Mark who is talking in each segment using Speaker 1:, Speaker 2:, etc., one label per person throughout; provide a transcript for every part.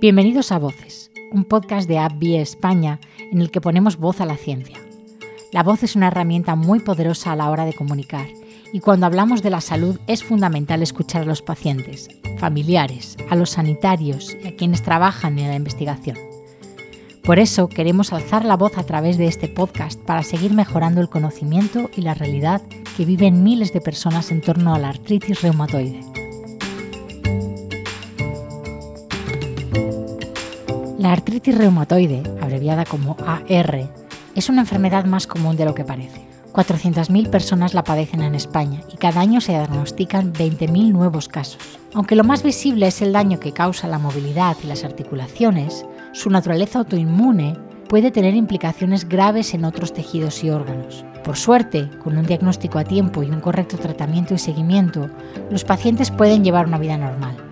Speaker 1: Bienvenidos a Voces, un podcast de AbbVie España en el que ponemos voz a la ciencia. La voz es una herramienta muy poderosa a la hora de comunicar y cuando hablamos de la salud es fundamental escuchar a los pacientes, familiares, a los sanitarios y a quienes trabajan en la investigación. Por eso queremos alzar la voz a través de este podcast para seguir mejorando el conocimiento y la realidad que viven miles de personas en torno a la artritis reumatoide. La artritis reumatoide, abreviada como AR, es una enfermedad más común de lo que parece. 400.000 personas la padecen en España y cada año se diagnostican 20.000 nuevos casos. Aunque lo más visible es el daño que causa la movilidad y las articulaciones, su naturaleza autoinmune puede tener implicaciones graves en otros tejidos y órganos. Por suerte, con un diagnóstico a tiempo y un correcto tratamiento y seguimiento, los pacientes pueden llevar una vida normal.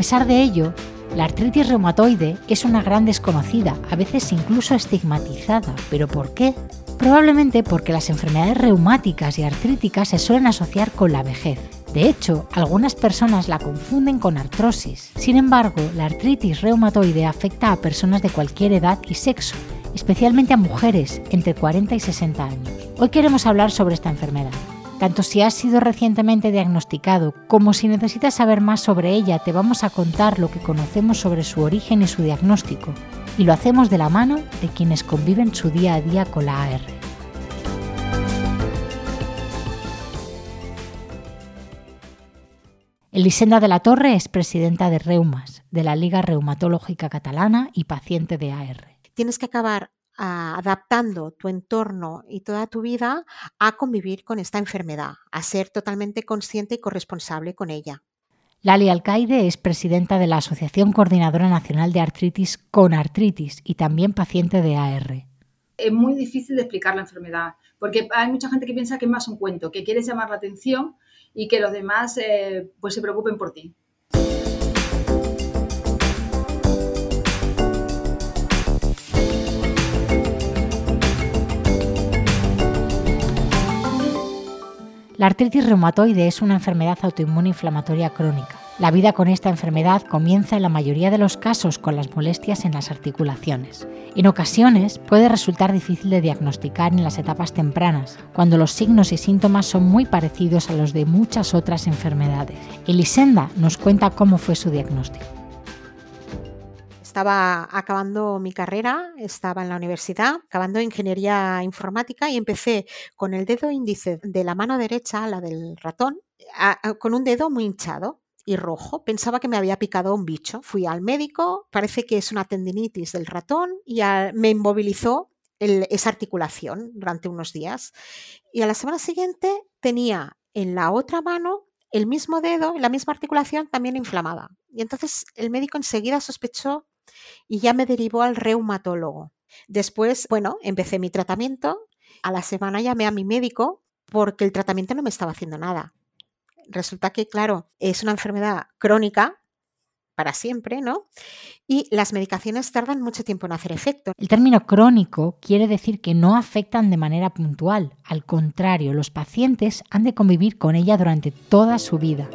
Speaker 1: Pesar de ello, la artritis reumatoide es una gran desconocida, a veces incluso estigmatizada. ¿Pero por qué? Probablemente porque las enfermedades reumáticas y artríticas se suelen asociar con la vejez. De hecho, algunas personas la confunden con artrosis. Sin embargo, la artritis reumatoide afecta a personas de cualquier edad y sexo, especialmente a mujeres entre 40 y 60 años. Hoy queremos hablar sobre esta enfermedad. Tanto si has sido recientemente diagnosticado como si necesitas saber más sobre ella, te vamos a contar lo que conocemos sobre su origen y su diagnóstico. Y lo hacemos de la mano de quienes conviven su día a día con la AR. Elisenda de la Torre es presidenta de Reumas, de la Liga Reumatológica Catalana y paciente de AR.
Speaker 2: Tienes que acabar adaptando tu entorno y toda tu vida a convivir con esta enfermedad, a ser totalmente consciente y corresponsable con ella.
Speaker 1: Lali Alcaide es presidenta de la Asociación Coordinadora Nacional de Artritis con Artritis y también paciente de AR.
Speaker 3: Es muy difícil de explicar la enfermedad, porque hay mucha gente que piensa que es más un cuento, que quieres llamar la atención y que los demás eh, pues se preocupen por ti.
Speaker 1: La artritis reumatoide es una enfermedad autoinmune inflamatoria crónica. La vida con esta enfermedad comienza en la mayoría de los casos con las molestias en las articulaciones. En ocasiones puede resultar difícil de diagnosticar en las etapas tempranas, cuando los signos y síntomas son muy parecidos a los de muchas otras enfermedades. Elisenda nos cuenta cómo fue su diagnóstico.
Speaker 2: Estaba acabando mi carrera, estaba en la universidad, acabando ingeniería informática y empecé con el dedo índice de la mano derecha, la del ratón, con un dedo muy hinchado y rojo. Pensaba que me había picado un bicho. Fui al médico, parece que es una tendinitis del ratón y me inmovilizó esa articulación durante unos días. Y a la semana siguiente tenía en la otra mano el mismo dedo, la misma articulación también inflamada. Y entonces el médico enseguida sospechó y ya me derivó al reumatólogo. Después, bueno, empecé mi tratamiento. A la semana llamé a mi médico porque el tratamiento no me estaba haciendo nada. Resulta que, claro, es una enfermedad crónica para siempre, ¿no? Y las medicaciones tardan mucho tiempo en hacer efecto.
Speaker 1: El término crónico quiere decir que no afectan de manera puntual. Al contrario, los pacientes han de convivir con ella durante toda su vida.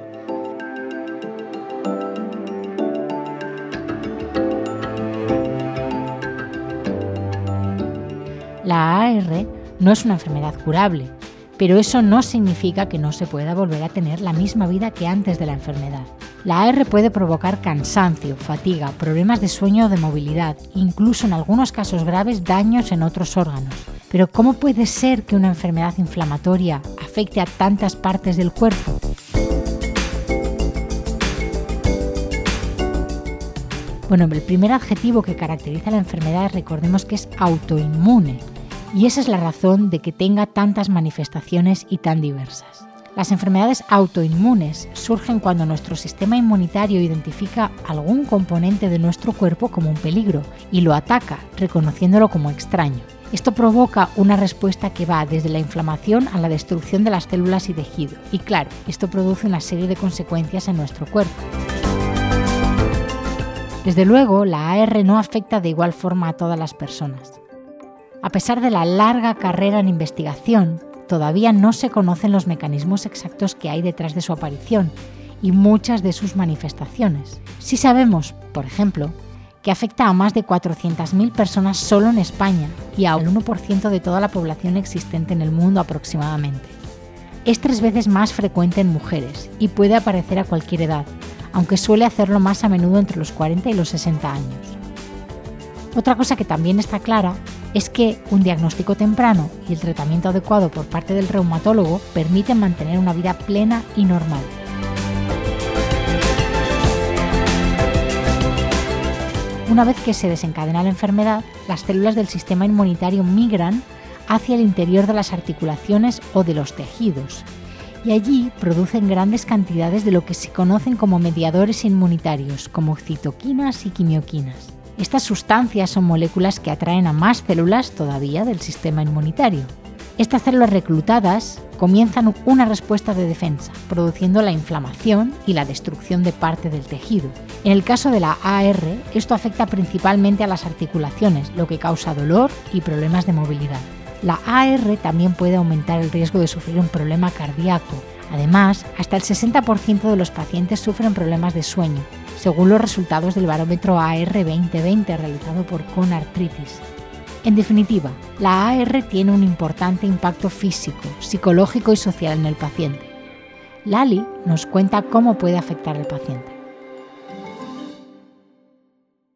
Speaker 1: La AR no es una enfermedad curable, pero eso no significa que no se pueda volver a tener la misma vida que antes de la enfermedad. La AR puede provocar cansancio, fatiga, problemas de sueño o de movilidad, incluso en algunos casos graves daños en otros órganos. Pero ¿cómo puede ser que una enfermedad inflamatoria afecte a tantas partes del cuerpo? Bueno, el primer adjetivo que caracteriza la enfermedad recordemos que es autoinmune, y esa es la razón de que tenga tantas manifestaciones y tan diversas. Las enfermedades autoinmunes surgen cuando nuestro sistema inmunitario identifica algún componente de nuestro cuerpo como un peligro y lo ataca, reconociéndolo como extraño. Esto provoca una respuesta que va desde la inflamación a la destrucción de las células y tejido. Y claro, esto produce una serie de consecuencias en nuestro cuerpo. Desde luego, la AR no afecta de igual forma a todas las personas. A pesar de la larga carrera en investigación, todavía no se conocen los mecanismos exactos que hay detrás de su aparición y muchas de sus manifestaciones. Si sabemos, por ejemplo, que afecta a más de 400.000 personas solo en España y al 1% de toda la población existente en el mundo aproximadamente. Es tres veces más frecuente en mujeres y puede aparecer a cualquier edad, aunque suele hacerlo más a menudo entre los 40 y los 60 años. Otra cosa que también está clara es que un diagnóstico temprano y el tratamiento adecuado por parte del reumatólogo permiten mantener una vida plena y normal. Una vez que se desencadena la enfermedad, las células del sistema inmunitario migran hacia el interior de las articulaciones o de los tejidos y allí producen grandes cantidades de lo que se conocen como mediadores inmunitarios, como citoquinas y quimioquinas. Estas sustancias son moléculas que atraen a más células todavía del sistema inmunitario. Estas células reclutadas comienzan una respuesta de defensa, produciendo la inflamación y la destrucción de parte del tejido. En el caso de la AR, esto afecta principalmente a las articulaciones, lo que causa dolor y problemas de movilidad. La AR también puede aumentar el riesgo de sufrir un problema cardíaco. Además, hasta el 60% de los pacientes sufren problemas de sueño, según los resultados del barómetro AR 2020 realizado por Conartritis. En definitiva, la AR tiene un importante impacto físico, psicológico y social en el paciente. Lali nos cuenta cómo puede afectar al paciente.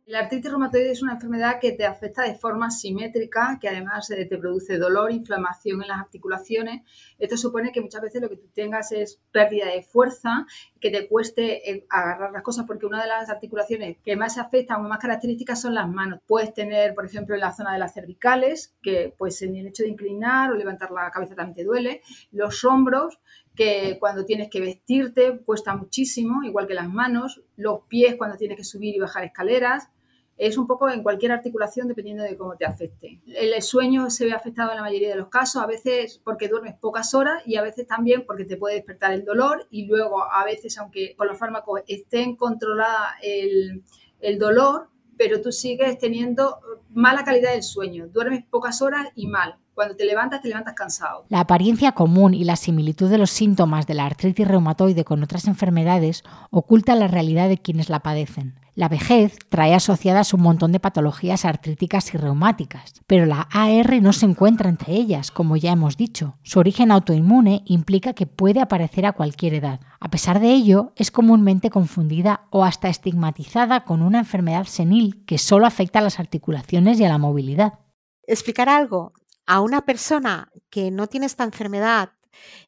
Speaker 3: La artritis reumatoide es una enfermedad que te afecta de forma simétrica, que además eh, te produce dolor, inflamación en las articulaciones. Esto supone que muchas veces lo que tú tengas es pérdida de fuerza, que te cueste eh, agarrar las cosas, porque una de las articulaciones que más se afectan o más características son las manos. Puedes tener, por ejemplo, en la zona de las cervicales, que pues en el hecho de inclinar o levantar la cabeza también te duele. Los hombros, que cuando tienes que vestirte cuesta muchísimo, igual que las manos. Los pies cuando tienes que subir y bajar escaleras es un poco en cualquier articulación dependiendo de cómo te afecte. El sueño se ve afectado en la mayoría de los casos, a veces porque duermes pocas horas y a veces también porque te puede despertar el dolor y luego a veces, aunque con los fármacos estén controlada el, el dolor, pero tú sigues teniendo mala calidad del sueño, duermes pocas horas y mal. Cuando te levantas, te levantas cansado.
Speaker 1: La apariencia común y la similitud de los síntomas de la artritis reumatoide con otras enfermedades oculta la realidad de quienes la padecen. La vejez trae asociadas un montón de patologías artríticas y reumáticas, pero la AR no se encuentra entre ellas, como ya hemos dicho. Su origen autoinmune implica que puede aparecer a cualquier edad. A pesar de ello, es comúnmente confundida o hasta estigmatizada con una enfermedad senil que solo afecta a las articulaciones y a la movilidad.
Speaker 2: Explicar algo a una persona que no tiene esta enfermedad,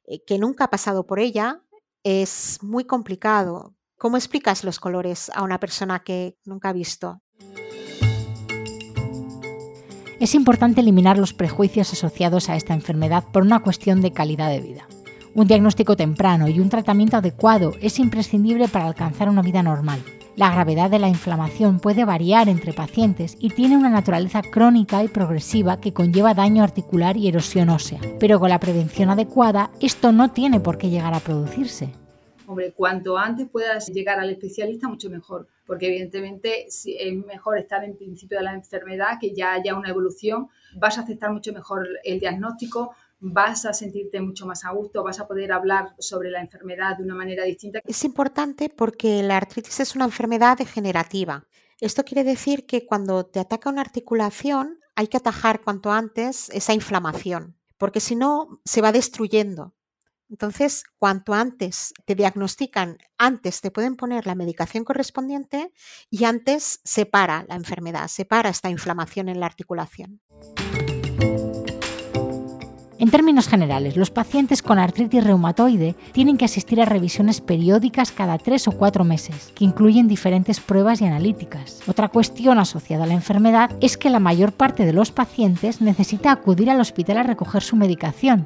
Speaker 2: eh, que nunca ha pasado por ella, es muy complicado ¿Cómo explicas los colores a una persona que nunca ha visto?
Speaker 1: Es importante eliminar los prejuicios asociados a esta enfermedad por una cuestión de calidad de vida. Un diagnóstico temprano y un tratamiento adecuado es imprescindible para alcanzar una vida normal. La gravedad de la inflamación puede variar entre pacientes y tiene una naturaleza crónica y progresiva que conlleva daño articular y erosión ósea, pero con la prevención adecuada esto no tiene por qué llegar a producirse.
Speaker 3: Hombre, cuanto antes puedas llegar al especialista, mucho mejor, porque evidentemente es mejor estar en principio de la enfermedad, que ya haya una evolución, vas a aceptar mucho mejor el diagnóstico, vas a sentirte mucho más a gusto, vas a poder hablar sobre la enfermedad de una manera distinta.
Speaker 2: Es importante porque la artritis es una enfermedad degenerativa. Esto quiere decir que cuando te ataca una articulación hay que atajar cuanto antes esa inflamación, porque si no se va destruyendo. Entonces, cuanto antes te diagnostican, antes te pueden poner la medicación correspondiente y antes se para la enfermedad, se para esta inflamación en la articulación.
Speaker 1: En términos generales, los pacientes con artritis reumatoide tienen que asistir a revisiones periódicas cada tres o cuatro meses, que incluyen diferentes pruebas y analíticas. Otra cuestión asociada a la enfermedad es que la mayor parte de los pacientes necesita acudir al hospital a recoger su medicación.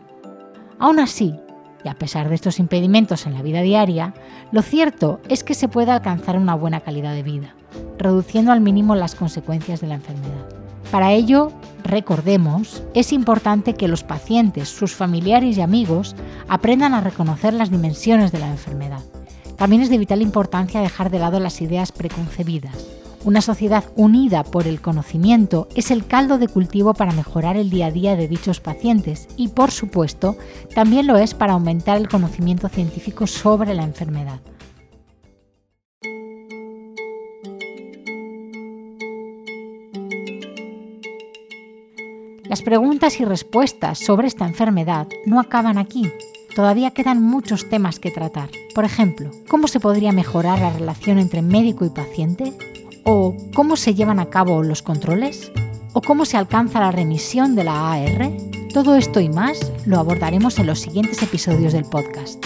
Speaker 1: Aún así, y a pesar de estos impedimentos en la vida diaria, lo cierto es que se puede alcanzar una buena calidad de vida, reduciendo al mínimo las consecuencias de la enfermedad. Para ello, recordemos, es importante que los pacientes, sus familiares y amigos aprendan a reconocer las dimensiones de la enfermedad. También es de vital importancia dejar de lado las ideas preconcebidas. Una sociedad unida por el conocimiento es el caldo de cultivo para mejorar el día a día de dichos pacientes y, por supuesto, también lo es para aumentar el conocimiento científico sobre la enfermedad. Las preguntas y respuestas sobre esta enfermedad no acaban aquí. Todavía quedan muchos temas que tratar. Por ejemplo, ¿cómo se podría mejorar la relación entre médico y paciente? ¿O cómo se llevan a cabo los controles? ¿O cómo se alcanza la remisión de la AR? Todo esto y más lo abordaremos en los siguientes episodios del podcast.